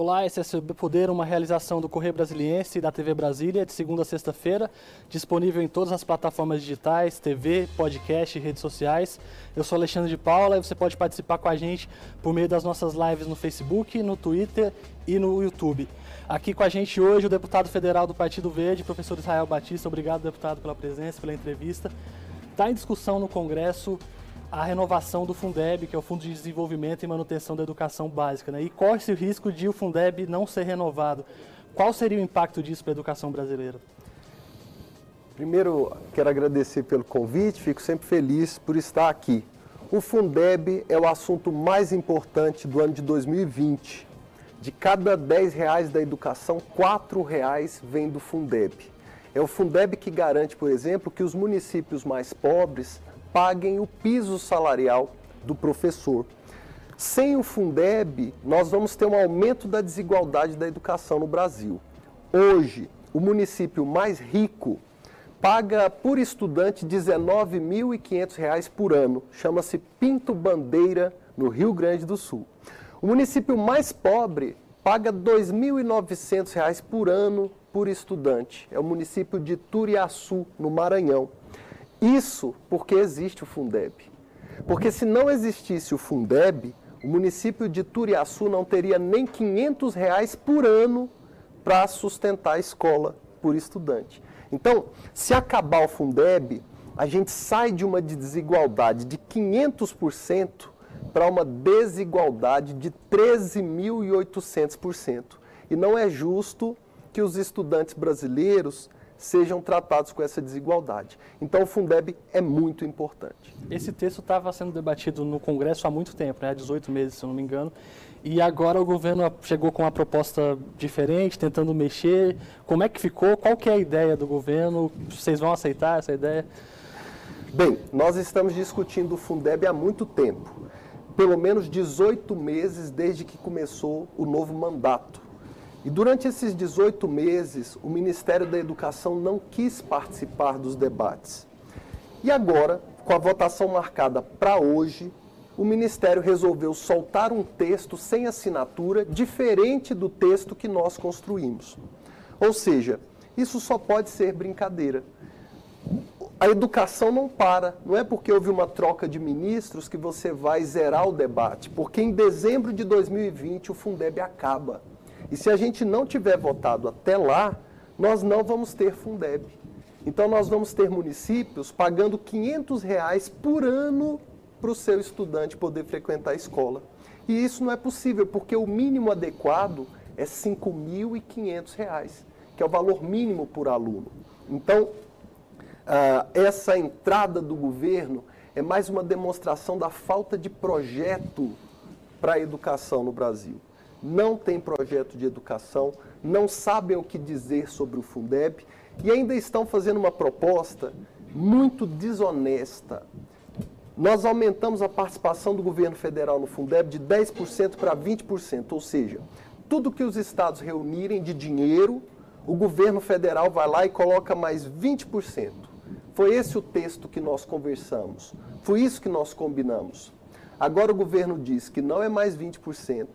Olá, esse é Poder, uma realização do Correio Brasiliense e da TV Brasília, de segunda a sexta-feira, disponível em todas as plataformas digitais, TV, podcast e redes sociais. Eu sou Alexandre de Paula e você pode participar com a gente por meio das nossas lives no Facebook, no Twitter e no YouTube. Aqui com a gente hoje o deputado federal do Partido Verde, professor Israel Batista. Obrigado, deputado, pela presença, pela entrevista. Está em discussão no Congresso a renovação do Fundeb, que é o Fundo de Desenvolvimento e Manutenção da Educação Básica. Né? E corre-se o risco de o Fundeb não ser renovado. Qual seria o impacto disso para a educação brasileira? Primeiro, quero agradecer pelo convite, fico sempre feliz por estar aqui. O Fundeb é o assunto mais importante do ano de 2020. De cada 10 reais da educação, 4 reais vem do Fundeb. É o Fundeb que garante, por exemplo, que os municípios mais pobres paguem o piso salarial do professor. Sem o Fundeb, nós vamos ter um aumento da desigualdade da educação no Brasil. Hoje, o município mais rico paga por estudante R$ 19.500 por ano. Chama-se Pinto Bandeira, no Rio Grande do Sul. O município mais pobre paga R$ 2.900 por ano por estudante. É o município de Turiaçu, no Maranhão. Isso porque existe o Fundeb. Porque se não existisse o Fundeb, o município de Turiaçu não teria nem 500 reais por ano para sustentar a escola por estudante. Então, se acabar o Fundeb, a gente sai de uma desigualdade de 500% para uma desigualdade de 13.800%. E não é justo que os estudantes brasileiros sejam tratados com essa desigualdade. Então, o Fundeb é muito importante. Esse texto estava sendo debatido no Congresso há muito tempo, né? há 18 meses, se eu não me engano, e agora o governo chegou com uma proposta diferente, tentando mexer. Como é que ficou? Qual que é a ideia do governo? Vocês vão aceitar essa ideia? Bem, nós estamos discutindo o Fundeb há muito tempo. Pelo menos 18 meses desde que começou o novo mandato e durante esses 18 meses, o Ministério da Educação não quis participar dos debates. E agora, com a votação marcada para hoje, o Ministério resolveu soltar um texto sem assinatura diferente do texto que nós construímos. Ou seja, isso só pode ser brincadeira. A educação não para. Não é porque houve uma troca de ministros que você vai zerar o debate. Porque em dezembro de 2020 o Fundeb acaba. E se a gente não tiver votado até lá, nós não vamos ter Fundeb. Então nós vamos ter municípios pagando 500 reais por ano para o seu estudante poder frequentar a escola. E isso não é possível, porque o mínimo adequado é R$ 5.500, que é o valor mínimo por aluno. Então, uh, essa entrada do governo é mais uma demonstração da falta de projeto para a educação no Brasil não têm projeto de educação, não sabem o que dizer sobre o Fundeb e ainda estão fazendo uma proposta muito desonesta. Nós aumentamos a participação do governo federal no Fundeb de 10% para 20%, ou seja, tudo que os estados reunirem de dinheiro, o governo federal vai lá e coloca mais 20%. Foi esse o texto que nós conversamos, foi isso que nós combinamos. Agora o governo diz que não é mais 20%,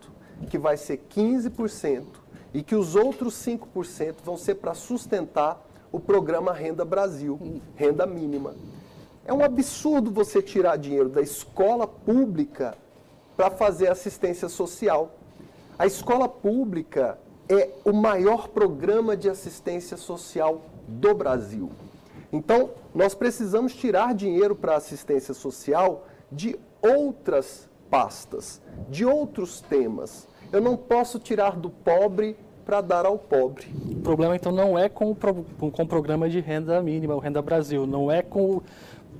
que vai ser 15% e que os outros 5% vão ser para sustentar o programa Renda Brasil, renda mínima. É um absurdo você tirar dinheiro da escola pública para fazer assistência social. A escola pública é o maior programa de assistência social do Brasil. Então, nós precisamos tirar dinheiro para assistência social de outras pastas, de outros temas. Eu não posso tirar do pobre para dar ao pobre. O problema então não é com o, pro, com o programa de renda mínima, o Renda Brasil, não é com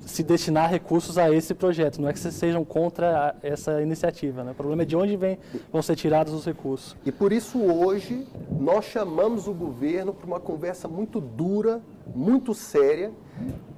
se destinar recursos a esse projeto, não é que vocês sejam contra essa iniciativa, né? o problema é de onde vem, vão ser tirados os recursos. E por isso hoje nós chamamos o governo para uma conversa muito dura, muito séria,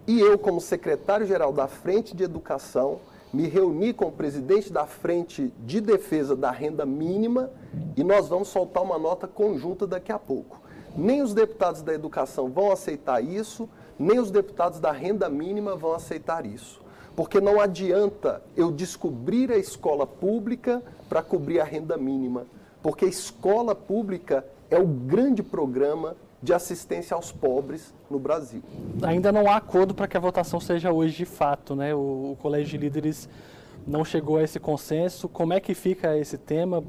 e eu como secretário-geral da Frente de Educação, me reuni com o presidente da Frente de Defesa da Renda Mínima e nós vamos soltar uma nota conjunta daqui a pouco. Nem os deputados da educação vão aceitar isso, nem os deputados da renda mínima vão aceitar isso. Porque não adianta eu descobrir a escola pública para cobrir a renda mínima. porque a escola pública é o grande programa de assistência aos pobres no Brasil. Ainda não há acordo para que a votação seja hoje de fato, né? O, o, Colégio de Líderes não chegou a esse consenso. Como é que fica esse tema?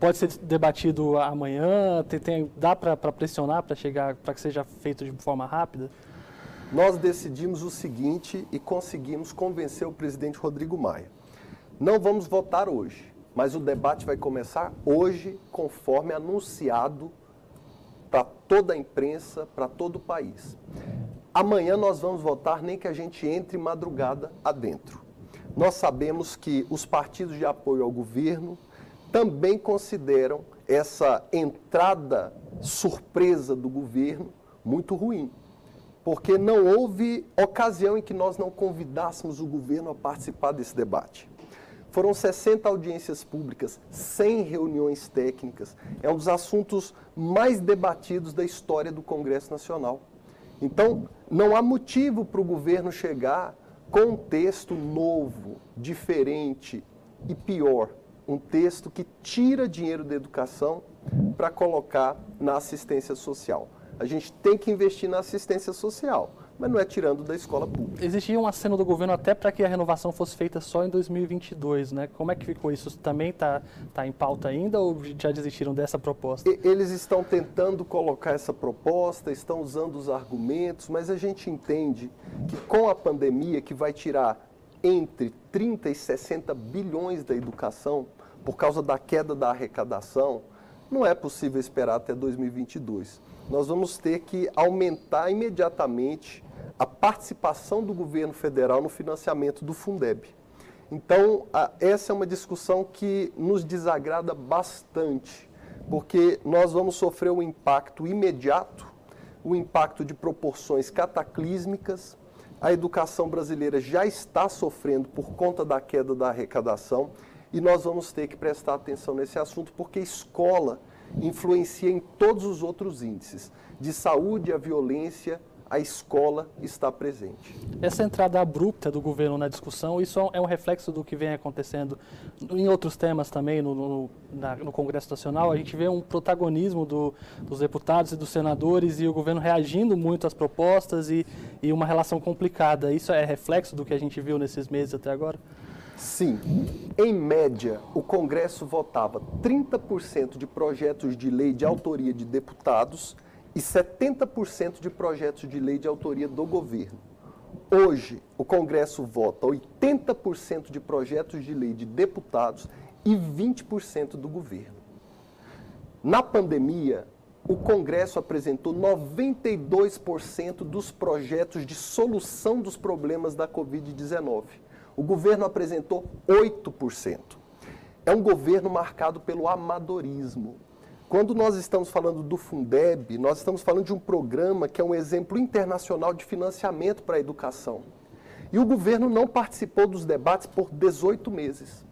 Pode ser debatido amanhã? Tem, tem dá para pressionar para chegar, para que seja feito de forma rápida? Nós decidimos o seguinte e conseguimos convencer o presidente Rodrigo Maia. Não vamos votar hoje, mas o debate vai começar hoje, conforme anunciado para toda a imprensa, para todo o país. Amanhã nós vamos votar, nem que a gente entre madrugada adentro. Nós sabemos que os partidos de apoio ao governo também consideram essa entrada surpresa do governo muito ruim, porque não houve ocasião em que nós não convidássemos o governo a participar desse debate. Foram 60 audiências públicas, 100 reuniões técnicas. É um dos assuntos mais debatidos da história do Congresso Nacional. Então, não há motivo para o governo chegar com um texto novo, diferente e pior. Um texto que tira dinheiro da educação para colocar na assistência social. A gente tem que investir na assistência social mas não é tirando da escola pública. Existia um aceno do governo até para que a renovação fosse feita só em 2022, né? Como é que ficou isso? Também está tá em pauta ainda ou já desistiram dessa proposta? Eles estão tentando colocar essa proposta, estão usando os argumentos, mas a gente entende que com a pandemia, que vai tirar entre 30 e 60 bilhões da educação, por causa da queda da arrecadação, não é possível esperar até 2022. Nós vamos ter que aumentar imediatamente a participação do governo federal no financiamento do Fundeb. Então, a, essa é uma discussão que nos desagrada bastante, porque nós vamos sofrer um impacto imediato, um impacto de proporções cataclísmicas. A educação brasileira já está sofrendo por conta da queda da arrecadação e nós vamos ter que prestar atenção nesse assunto, porque escola influencia em todos os outros índices, de saúde à violência, a escola está presente. Essa entrada abrupta do governo na discussão, isso é um reflexo do que vem acontecendo em outros temas também no, no, na, no Congresso Nacional. A gente vê um protagonismo do, dos deputados e dos senadores e o governo reagindo muito às propostas e, e uma relação complicada. Isso é reflexo do que a gente viu nesses meses até agora? Sim. Em média, o Congresso votava 30% de projetos de lei de autoria de deputados e 70% de projetos de lei de autoria do governo. Hoje, o Congresso vota 80% de projetos de lei de deputados e 20% do governo. Na pandemia, o Congresso apresentou 92% dos projetos de solução dos problemas da Covid-19. O governo apresentou 8%. É um governo marcado pelo amadorismo. Quando nós estamos falando do Fundeb, nós estamos falando de um programa que é um exemplo internacional de financiamento para a educação. E o governo não participou dos debates por 18 meses.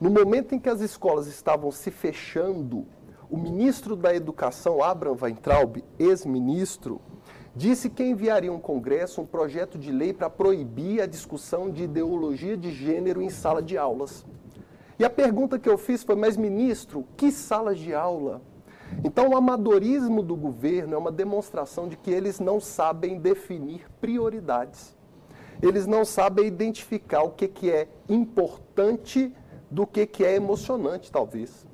No momento em que as escolas estavam se fechando, o ministro da Educação, Abraham Weintraub, ex-ministro, disse que enviaria um Congresso um projeto de lei para proibir a discussão de ideologia de gênero em sala de aulas. E a pergunta que eu fiz foi: mas ministro, que salas de aula? Então, o amadorismo do governo é uma demonstração de que eles não sabem definir prioridades. Eles não sabem identificar o que, que é importante do que, que é emocionante, talvez.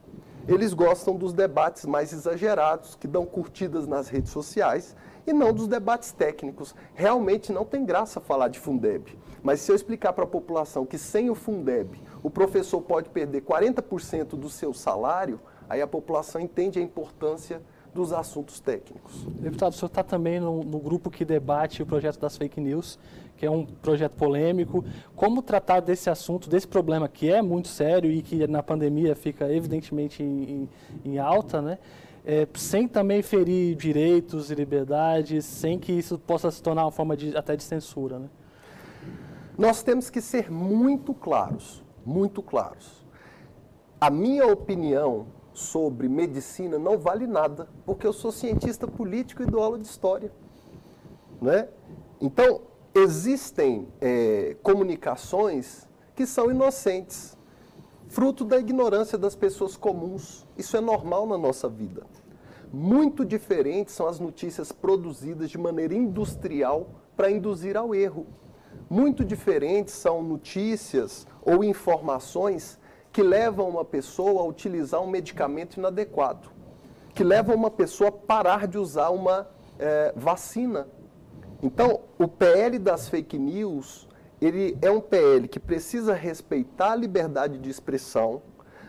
Eles gostam dos debates mais exagerados, que dão curtidas nas redes sociais, e não dos debates técnicos. Realmente não tem graça falar de Fundeb. Mas se eu explicar para a população que sem o Fundeb o professor pode perder 40% do seu salário, aí a população entende a importância dos assuntos técnicos. Deputado, o senhor está também no, no, grupo que debate o projeto das fake news, que é um projeto polêmico. Como tratar desse assunto, desse problema que é muito sério e que na pandemia fica evidentemente em, em, em alta, né? É, sem também ferir direitos e liberdades, sem que isso possa se tornar uma forma de, até de censura, né? Nós temos que ser muito claros, muito claros. A minha opinião sobre medicina não vale nada, porque eu sou cientista político e dou aula de história. Né? Então, existem é, comunicações que são inocentes. Fruto da ignorância das pessoas comuns. Isso é normal na nossa vida. Muito diferentes são as notícias produzidas de maneira industrial para induzir ao erro. Muito diferentes são notícias ou informações que levam uma pessoa a utilizar um medicamento inadequado, que levam uma pessoa a parar de usar uma é, vacina. Então, o PL das fake news, ele é um PL que precisa respeitar a liberdade de expressão,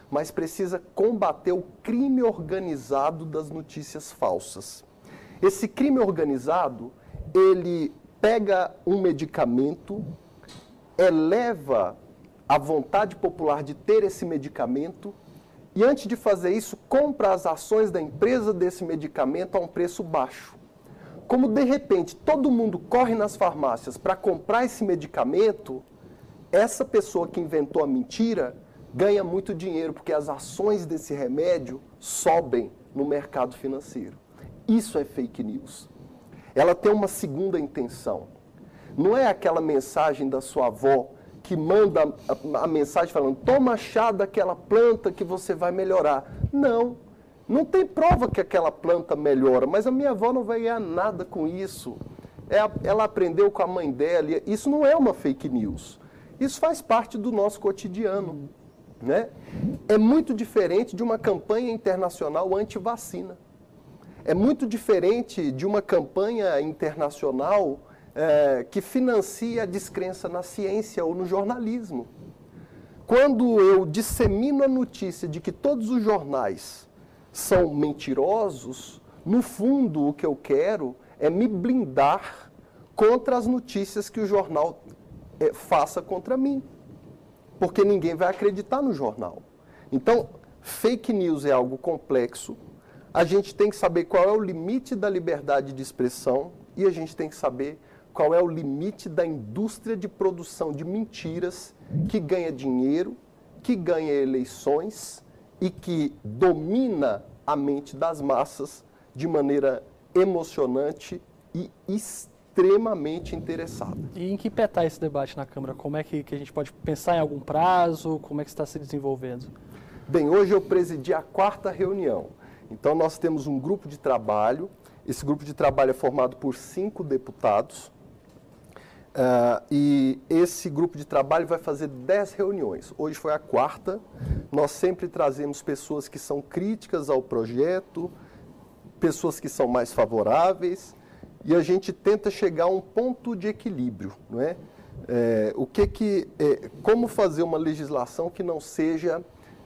mas precisa combater o crime organizado das notícias falsas. Esse crime organizado, ele pega um medicamento, eleva a vontade popular de ter esse medicamento e, antes de fazer isso, compra as ações da empresa desse medicamento a um preço baixo. Como de repente todo mundo corre nas farmácias para comprar esse medicamento, essa pessoa que inventou a mentira ganha muito dinheiro porque as ações desse remédio sobem no mercado financeiro. Isso é fake news. Ela tem uma segunda intenção. Não é aquela mensagem da sua avó que manda a, mensagem falando: toma chá daquela planta que você vai melhorar. Não. Não tem prova que aquela planta melhora, mas a minha avó não vai ganhar nada com isso. É, ela aprendeu com a mãe dela. Isso não é uma fake news. Isso faz parte do nosso cotidiano. Né? É muito diferente de uma campanha internacional anti-vacina. É muito diferente de uma campanha internacional é, que financia a descrença na ciência ou no jornalismo. Quando eu dissemino a notícia de que todos os jornais são mentirosos, no fundo o que eu quero é me blindar contra as notícias que o jornal é, faça contra mim porque ninguém vai acreditar no jornal. Então, fake news é algo complexo. A gente tem que saber qual é o limite da liberdade de expressão e a gente tem que saber qual é o limite da indústria de produção de mentiras que ganha dinheiro, que ganha eleições e que domina a mente das massas de maneira emocionante e extremamente interessada. E em que pé está esse debate na Câmara? Como é que, que a gente pode pensar em algum prazo? Como é que está se desenvolvendo? Bem, hoje eu presidi a quarta reunião. Então nós temos um grupo de trabalho. Esse grupo de trabalho é formado por cinco deputados. Uh, e esse grupo de trabalho vai fazer dez reuniões. Hoje foi a quarta. Nós sempre trazemos pessoas que são críticas ao projeto, pessoas que são mais favoráveis e a gente tenta chegar a um ponto de equilíbrio, não é? é o que que, é, como fazer uma legislação que não seja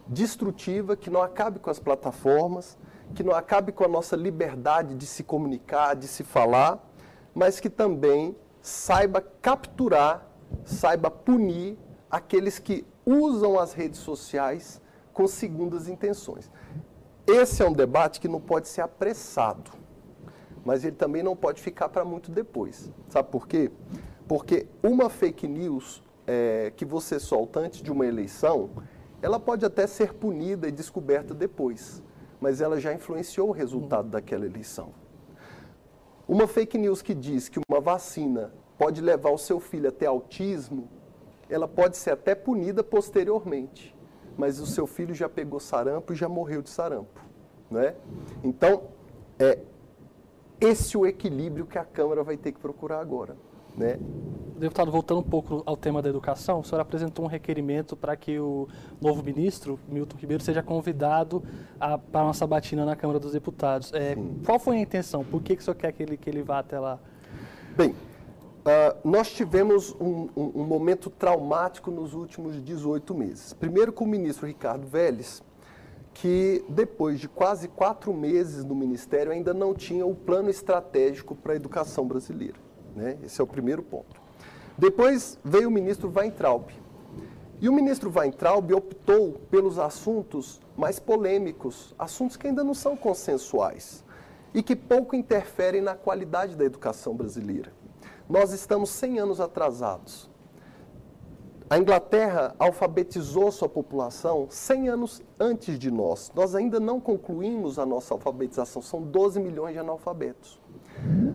destrutiva, que não acabe com as plataformas, que não acabe com a nossa liberdade de se comunicar, de se falar, mas que também saiba capturar, saiba punir aqueles que usam as redes sociais com segundas intenções. Esse é um debate que não pode ser apressado mas ele também não pode ficar para muito depois. Sabe por quê? Porque uma fake news é, que você solta antes de uma eleição, ela pode até ser punida e descoberta depois, mas ela já influenciou o resultado daquela eleição. Uma fake news que diz que uma vacina pode levar o seu filho a ter autismo, ela pode ser até punida posteriormente, mas o seu filho já pegou sarampo e já morreu de sarampo. Né? Então, é, esse o equilíbrio que a Câmara vai ter que procurar agora. Né? Deputado, voltando um pouco ao tema da educação, o senhor apresentou um requerimento para que o novo ministro, Milton Ribeiro, seja convidado a, para uma sabatina na Câmara dos Deputados. É, qual foi a intenção? Por que, que o senhor quer que ele, que ele vá até lá? Bem, uh, nós tivemos um, um, um momento traumático nos últimos 18 meses. Primeiro com o ministro Ricardo Vélez, que depois de quase quatro meses no Ministério ainda não tinha o plano estratégico para a educação brasileira. Né? Esse é o primeiro ponto. Depois veio o ministro Weintraub. E o ministro Weintraub optou pelos assuntos mais polêmicos, assuntos que ainda não são consensuais e que pouco interferem na qualidade da educação brasileira. Nós estamos 100 anos atrasados. A Inglaterra alfabetizou sua população 100 anos antes de nós. Nós ainda não concluímos a nossa alfabetização, são 12 milhões de analfabetos.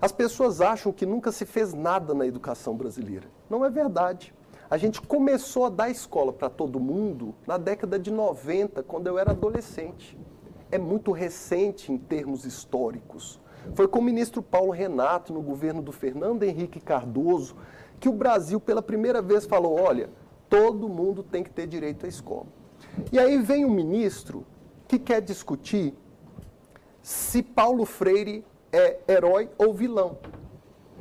As pessoas acham que nunca se fez nada na educação brasileira. Não é verdade. A gente começou a dar escola para todo mundo na década de 90, quando eu era adolescente. É muito recente em termos históricos. Foi com o ministro Paulo Renato, no governo do Fernando Henrique Cardoso, que o Brasil, pela primeira vez, falou: olha, todo mundo tem que ter direito à escola. E aí vem um ministro que quer discutir se Paulo Freire é herói ou vilão.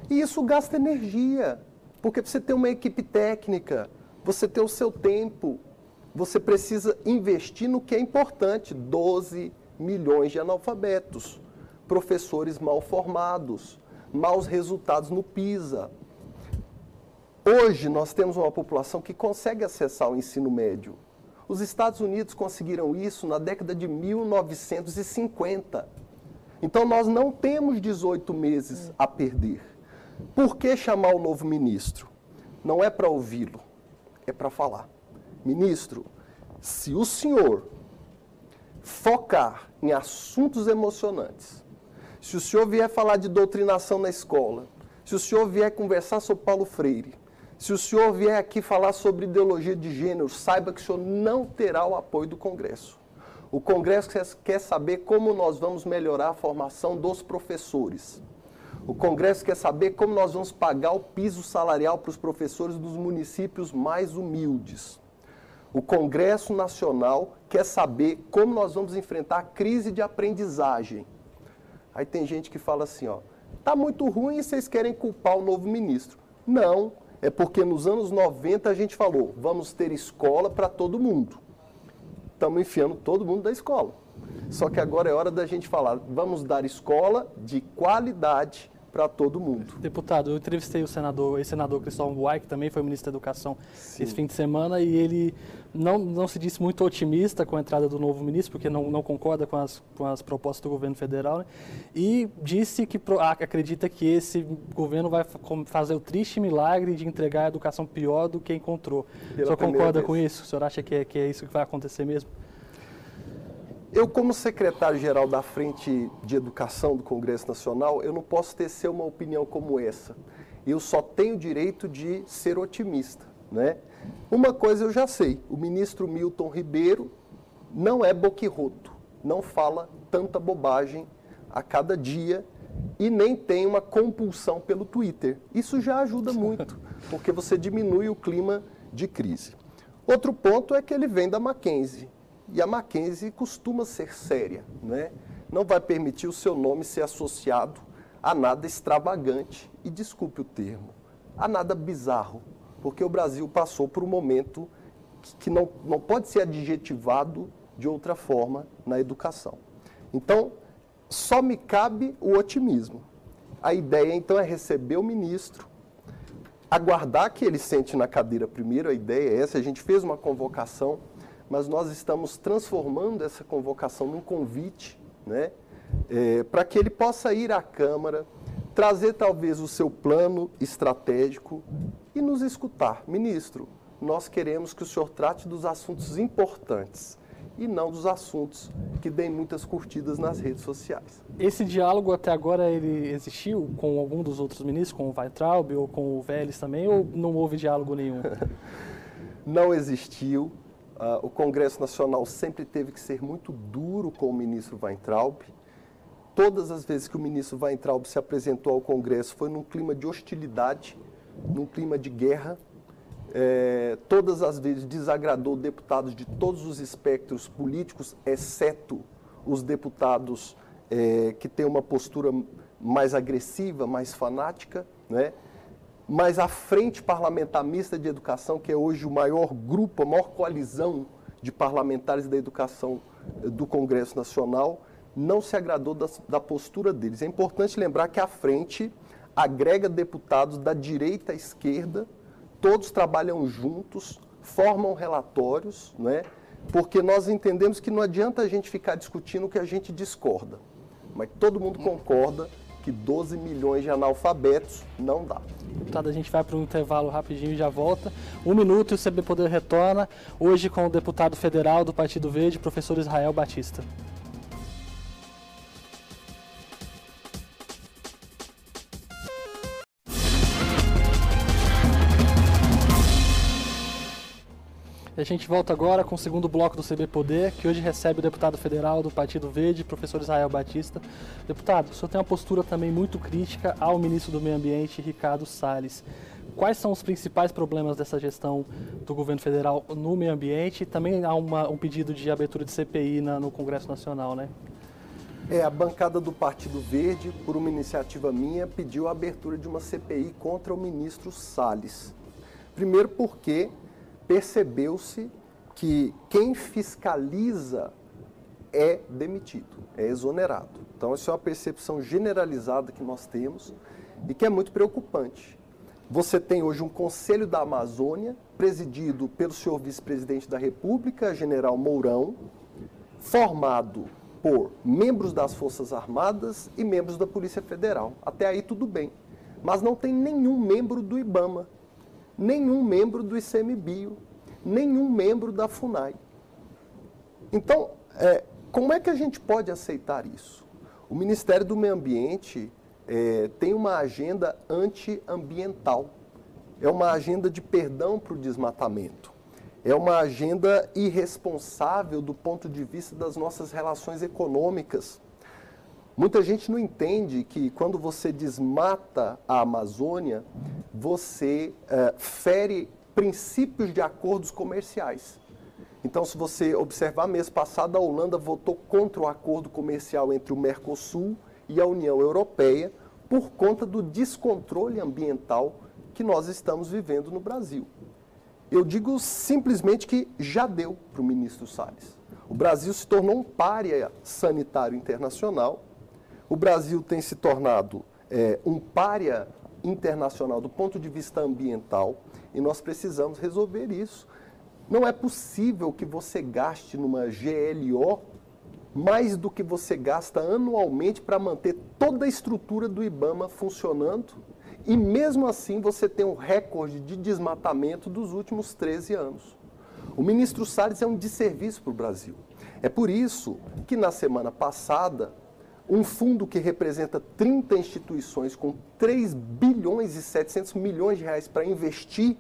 E isso gasta energia, porque você tem uma equipe técnica, você tem o seu tempo, você precisa investir no que é importante: 12 milhões de analfabetos, professores mal formados, maus resultados no PISA. Hoje nós temos uma população que consegue acessar o ensino médio. Os Estados Unidos conseguiram isso na década de 1950. Então nós não temos 18 meses a perder. Por que chamar o novo ministro? Não é para ouvi-lo, é para falar. Ministro, se o senhor focar em assuntos emocionantes, se o senhor vier falar de doutrinação na escola, se o senhor vier conversar sobre Paulo Freire, se o senhor vier aqui falar sobre ideologia de gênero, saiba que o senhor não terá o apoio do Congresso. O Congresso quer saber como nós vamos melhorar a formação dos professores. O Congresso quer saber como nós vamos pagar o piso salarial para os professores dos municípios mais humildes. O Congresso Nacional quer saber como nós vamos enfrentar a crise de aprendizagem. Aí tem gente que fala assim, ó, tá muito ruim e vocês querem culpar o novo ministro. Não, é porque nos anos 90 a gente falou, vamos ter escola para todo mundo. Estamos enfiando todo mundo da escola. Só que agora é hora da gente falar, vamos dar escola de qualidade para todo mundo. Deputado, eu entrevistei o senador, ex-senador Cristóvão Buai, que também foi ministro da Educação Sim. esse fim de semana, e ele não, não se disse muito otimista com a entrada do novo ministro, porque não, não concorda com as, com as propostas do governo federal, né? e disse que pro, acredita que esse governo vai fazer o triste milagre de entregar a educação pior do que encontrou. Pela o senhor concorda vez. com isso? O senhor acha que é, que é isso que vai acontecer mesmo? Eu, como secretário-geral da Frente de Educação do Congresso Nacional, eu não posso tecer uma opinião como essa. Eu só tenho direito de ser otimista. Né? Uma coisa eu já sei, o ministro Milton Ribeiro não é boquirroto, não fala tanta bobagem a cada dia e nem tem uma compulsão pelo Twitter. Isso já ajuda muito, porque você diminui o clima de crise. Outro ponto é que ele vem da Mackenzie. E a Mackenzie costuma ser séria, né? não vai permitir o seu nome ser associado a nada extravagante, e desculpe o termo, a nada bizarro, porque o Brasil passou por um momento que não, não pode ser adjetivado de outra forma na educação. Então, só me cabe o otimismo. A ideia, então, é receber o ministro, aguardar que ele sente na cadeira primeiro, a ideia é essa, a gente fez uma convocação mas nós estamos transformando essa convocação num convite, né, é, para que ele possa ir à Câmara, trazer talvez o seu plano estratégico e nos escutar. Ministro, nós queremos que o senhor trate dos assuntos importantes e não dos assuntos que deem muitas curtidas nas redes sociais. Esse diálogo até agora ele existiu com algum dos outros ministros, com o Weintraub ou com o Vélez também, ou não houve diálogo nenhum? não existiu. Uh, o Congresso Nacional sempre teve que ser muito duro com o ministro Weintraub. Todas as vezes que o ministro Weintraub se apresentou ao Congresso foi num clima de hostilidade, num clima de guerra. É, todas as vezes desagradou deputados de todos os espectros políticos, exceto os deputados é, que têm uma postura mais agressiva, mais fanática, né? Mas a Frente Parlamentar Mista de Educação, que é hoje o maior grupo, a maior coalizão de parlamentares da educação eh, do Congresso Nacional, não se agradou da, da postura deles. É importante lembrar que a Frente agrega deputados da direita à esquerda, todos trabalham juntos, formam relatórios, né? porque nós entendemos que não adianta a gente ficar discutindo o que a gente discorda, mas todo mundo concorda que 12 milhões de analfabetos não dá. Deputado, a gente vai para um intervalo rapidinho e já volta. Um minuto e o CB Poder retorna, hoje com o deputado federal do Partido Verde, professor Israel Batista. E a gente volta agora com o segundo bloco do CB Poder, que hoje recebe o deputado federal do Partido Verde, professor Israel Batista. Deputado, o senhor tem uma postura também muito crítica ao ministro do Meio Ambiente, Ricardo Salles. Quais são os principais problemas dessa gestão do governo federal no meio ambiente? Também há uma, um pedido de abertura de CPI na, no Congresso Nacional, né? É, a bancada do Partido Verde, por uma iniciativa minha, pediu a abertura de uma CPI contra o ministro Salles. Primeiro porque percebeu-se que quem fiscaliza é demitido, é exonerado. Então, essa é uma percepção generalizada que nós temos e que é muito preocupante. Você tem hoje um Conselho da Amazônia, presidido pelo senhor vice-presidente da República, general Mourão, formado por membros das Forças Armadas e membros da Polícia Federal. Até aí tudo bem. Mas não tem nenhum membro do IBAMA, nenhum membro do ICMBio, nenhum membro da FUNAI. Então, é, como é que a gente pode aceitar isso? O Ministério do Meio Ambiente é, tem uma agenda antiambiental, é uma agenda de perdão para o desmatamento, é uma agenda irresponsável do ponto de vista das nossas relações econômicas. Muita gente não entende que quando você desmata a Amazônia, você é, fere princípios de acordos comerciais. Então, se você observar, mês passado a Holanda votou contra o acordo comercial entre o Mercosul e a União Europeia por conta do descontrole ambiental que nós estamos vivendo no Brasil. Eu digo simplesmente que já deu para o ministro Salles. O Brasil se tornou um pária sanitário internacional o Brasil tem se tornado é, um párea internacional do ponto de vista ambiental e nós precisamos resolver isso. Não é possível que você gaste numa GLO mais do que você gasta anualmente para manter toda a estrutura do IBAMA funcionando e mesmo assim você tem um recorde de desmatamento dos últimos 13 anos. O ministro Salles é um desserviço para o Brasil. É por isso que na semana passada um fundo que representa 30 instituições com 3 bilhões e 700 milhões de reais para investir,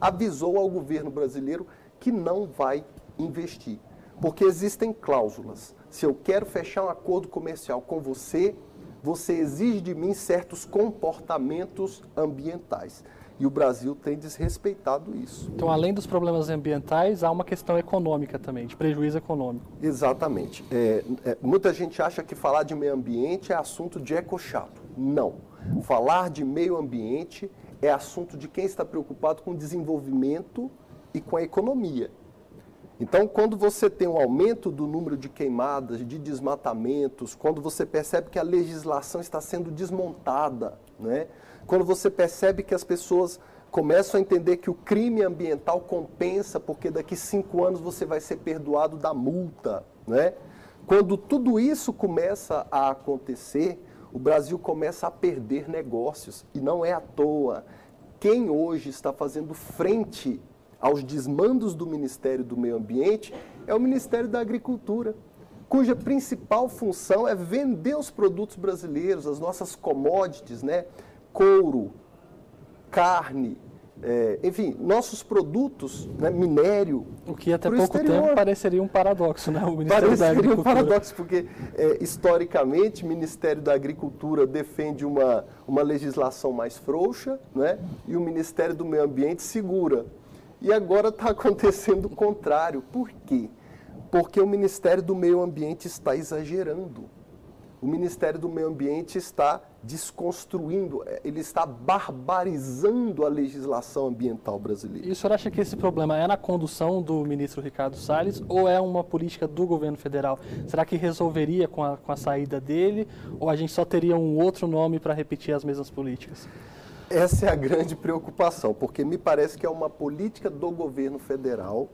avisou ao governo brasileiro que não vai investir. Porque existem cláusulas. Se eu quero fechar um acordo comercial com você, você exige de mim certos comportamentos ambientais. E o Brasil tem desrespeitado isso. Então, além dos problemas ambientais, há uma questão econômica também, de prejuízo econômico. Exatamente. É, é, muita gente acha que falar de meio ambiente é assunto de ecochato. Não. Falar de meio ambiente é assunto de quem está preocupado com o desenvolvimento e com a economia. Então, quando você tem um aumento do número de queimadas, de desmatamentos, quando você percebe que a legislação está sendo desmontada, né? quando você percebe que as pessoas começam a entender que o crime ambiental compensa, porque daqui cinco anos você vai ser perdoado da multa, né? Quando tudo isso começa a acontecer, o Brasil começa a perder negócios. E não é à toa. Quem hoje está fazendo frente aos desmandos do Ministério do Meio Ambiente é o Ministério da Agricultura, cuja principal função é vender os produtos brasileiros, as nossas commodities, né? couro, carne, é, enfim, nossos produtos, né, minério. O que até pouco exterior. tempo pareceria um paradoxo, né? O Ministério pareceria da Agricultura. um paradoxo, porque é, historicamente o Ministério da Agricultura defende uma, uma legislação mais frouxa, né? E o Ministério do Meio Ambiente segura. E agora está acontecendo o contrário. Por quê? Porque o Ministério do Meio Ambiente está exagerando o Ministério do Meio Ambiente está desconstruindo, é, ele está barbarizando a legislação ambiental brasileira. E o senhor acha que esse problema é na condução do ministro Ricardo Salles ou é uma política do governo federal? Será que resolveria com a, com a saída dele ou a gente só teria um outro nome para repetir as mesmas políticas? Essa é a grande preocupação, porque me parece que é uma política do governo federal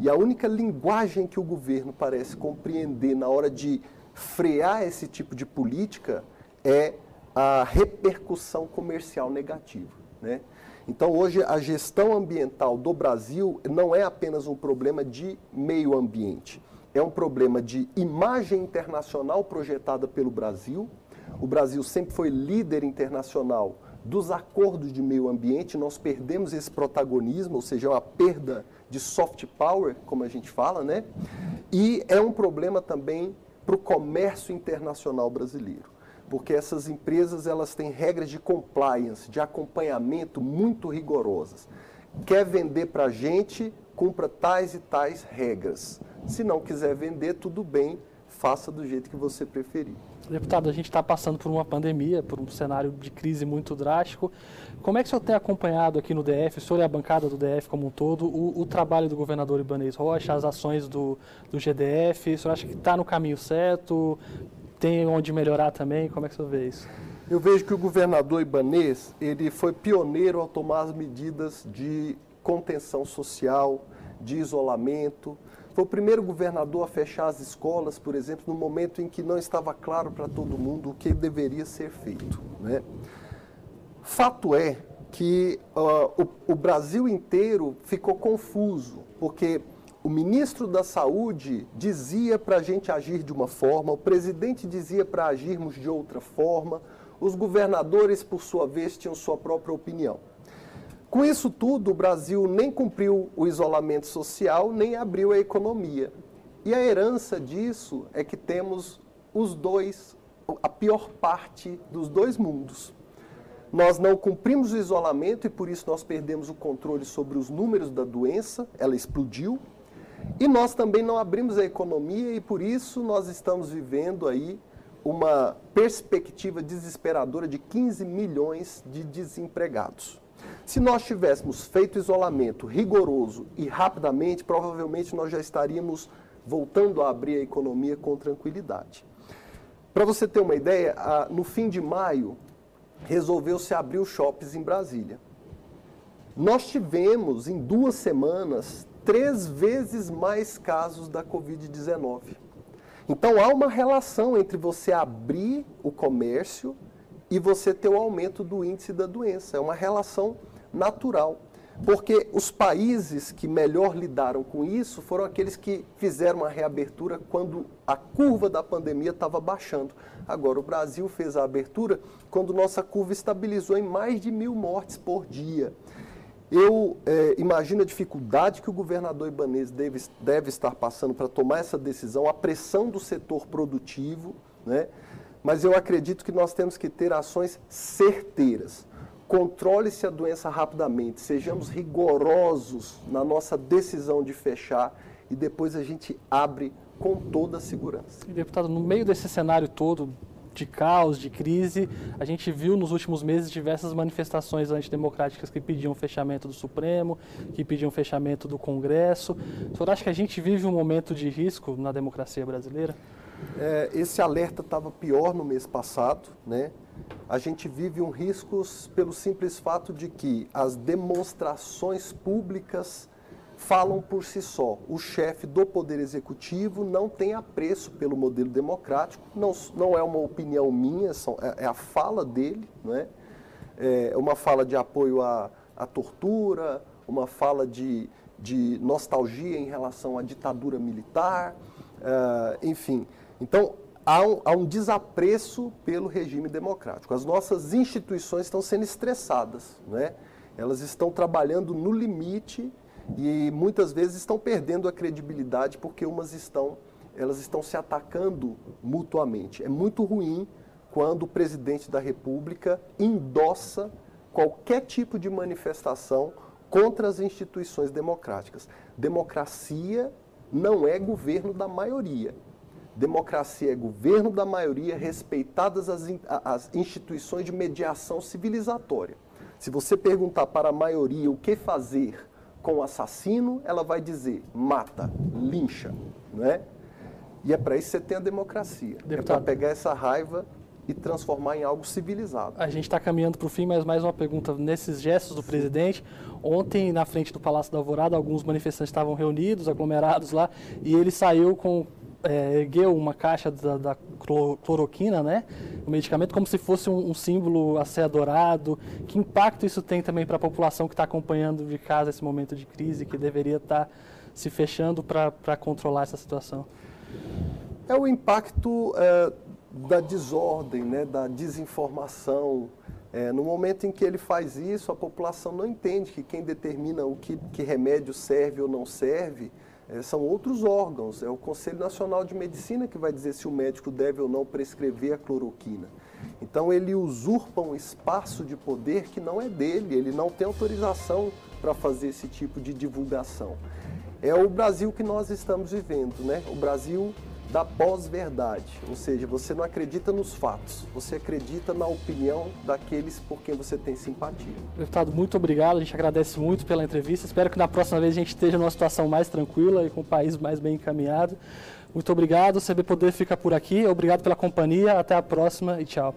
e a única linguagem que o governo parece compreender na hora de frear esse tipo de política é a repercussão comercial negativa. Né? Então, hoje, a gestão ambiental do Brasil não é apenas um problema de meio ambiente, é um problema de imagem internacional projetada pelo Brasil. O Brasil sempre foi líder internacional dos acordos de meio ambiente, nós perdemos esse protagonismo, ou seja, é uma perda de soft power, como a gente fala, né? E é um problema também para o comércio internacional brasileiro, porque essas empresas elas têm regras de compliance, de acompanhamento muito rigorosas. Quer vender para a gente, cumpra tais e tais regras. Se não quiser vender, tudo bem, faça do jeito que você preferir. Deputado, a gente está passando por uma pandemia, por um cenário de crise muito drástico. Como é que o senhor tem acompanhado aqui no DF, o senhor e a bancada do DF como um todo, o, o trabalho do governador Ibanez Rocha, as ações do, do GDF? O senhor acha que está no caminho certo? Tem onde melhorar também? Como é que o senhor vê isso? Eu vejo que o governador Ibanez, ele foi pioneiro ao tomar as medidas de contenção social, de isolamento, foi o primeiro governador a fechar as escolas, por exemplo, no momento em que não estava claro para todo mundo o que deveria ser feito. Né? Fato é que uh, o, o Brasil inteiro ficou confuso, porque o ministro da Saúde dizia para a gente agir de uma forma, o presidente dizia para agirmos de outra forma, os governadores, por sua vez, tinham sua própria opinião. Com isso tudo, o Brasil nem cumpriu o isolamento social, nem abriu a economia. E a herança disso é que temos os dois, a pior parte dos dois mundos. Nós não cumprimos o isolamento e por isso nós perdemos o controle sobre os números da doença, ela explodiu. E nós também não abrimos a economia e por isso nós estamos vivendo aí uma perspectiva desesperadora de 15 milhões de desempregados. Se nós tivéssemos feito isolamento rigoroso e rapidamente, provavelmente nós já estaríamos voltando a abrir a economia com tranquilidade. Para você ter uma ideia, no fim de maio, resolveu-se abrir os shoppings em Brasília. Nós tivemos, em duas semanas, três vezes mais casos da Covid-19. Então há uma relação entre você abrir o comércio e você ter o aumento do índice da doença. É uma relação natural. Porque os países que melhor lidaram com isso foram aqueles que fizeram a reabertura quando a curva da pandemia estava baixando. Agora, o Brasil fez a abertura quando nossa curva estabilizou em mais de mil mortes por dia. Eu é, imagino a dificuldade que o governador Ibanez deve, deve estar passando para tomar essa decisão, a pressão do setor produtivo, né? mas eu acredito que nós temos que ter ações certeiras controle-se a doença rapidamente, sejamos rigorosos na nossa decisão de fechar e depois a gente abre com toda a segurança. E, deputado, no meio desse cenário todo de caos, de crise, a gente viu nos últimos meses diversas manifestações antidemocráticas que pediam o fechamento do Supremo, que pediam o fechamento do Congresso. O senhor acha que a gente vive um momento de risco na democracia brasileira? É, esse alerta estava pior no mês passado, né? A gente vive um risco pelo simples fato de que as demonstrações públicas falam por si só. O chefe do Poder Executivo não tem apreço pelo modelo democrático, não, não é uma opinião minha, é, é a fala dele, não é? é uma fala de apoio à, à tortura, uma fala de, de nostalgia em relação à ditadura militar, uh, enfim. Então, há um, há um desapreço pelo regime democrático. As nossas instituições estão sendo estressadas, né? elas estão trabalhando no limite e muitas vezes estão perdendo a credibilidade porque umas estão, elas estão se atacando mutuamente. É muito ruim quando o presidente da República endossa qualquer tipo de manifestação contra as instituições democráticas. Democracia não é governo da maioria. Democracia é governo da maioria, respeitadas as, as instituições de mediação civilizatória. Se você perguntar para a maioria o que fazer com o assassino, ela vai dizer mata, lincha, não é? E é para isso que você tem a democracia. Deputado. É para pegar essa raiva e transformar em algo civilizado. A gente está caminhando para o fim, mas mais uma pergunta. Nesses gestos do presidente, ontem na frente do Palácio da Alvorada, alguns manifestantes estavam reunidos, aglomerados lá, e ele saiu com é, ergueu uma caixa da, da, cloroquina, né? O medicamento como se fosse um, um, símbolo a ser adorado. Que impacto isso tem também para a população que está acompanhando de casa esse momento de crise, que deveria estar tá se fechando para controlar essa situação? É o impacto é, da desordem, né? da desinformação. É, no momento em que ele faz isso, a população não entende que quem determina o que, que remédio serve ou não serve são outros órgãos. É o Conselho Nacional de Medicina que vai dizer se o médico deve ou não prescrever a cloroquina. Então ele usurpa um espaço de poder que não é dele, ele não tem autorização para fazer esse tipo de divulgação. É o Brasil que nós estamos vivendo, né? O Brasil da pós-verdade, ou seja, você não acredita nos fatos, você acredita na opinião daqueles por quem você tem simpatia. Deputado, muito obrigado, a gente agradece muito pela entrevista, espero que na próxima vez a gente esteja numa situação mais tranquila e com o país mais bem encaminhado. Muito obrigado, o CB Poder fica por aqui, obrigado pela companhia, até a próxima e tchau.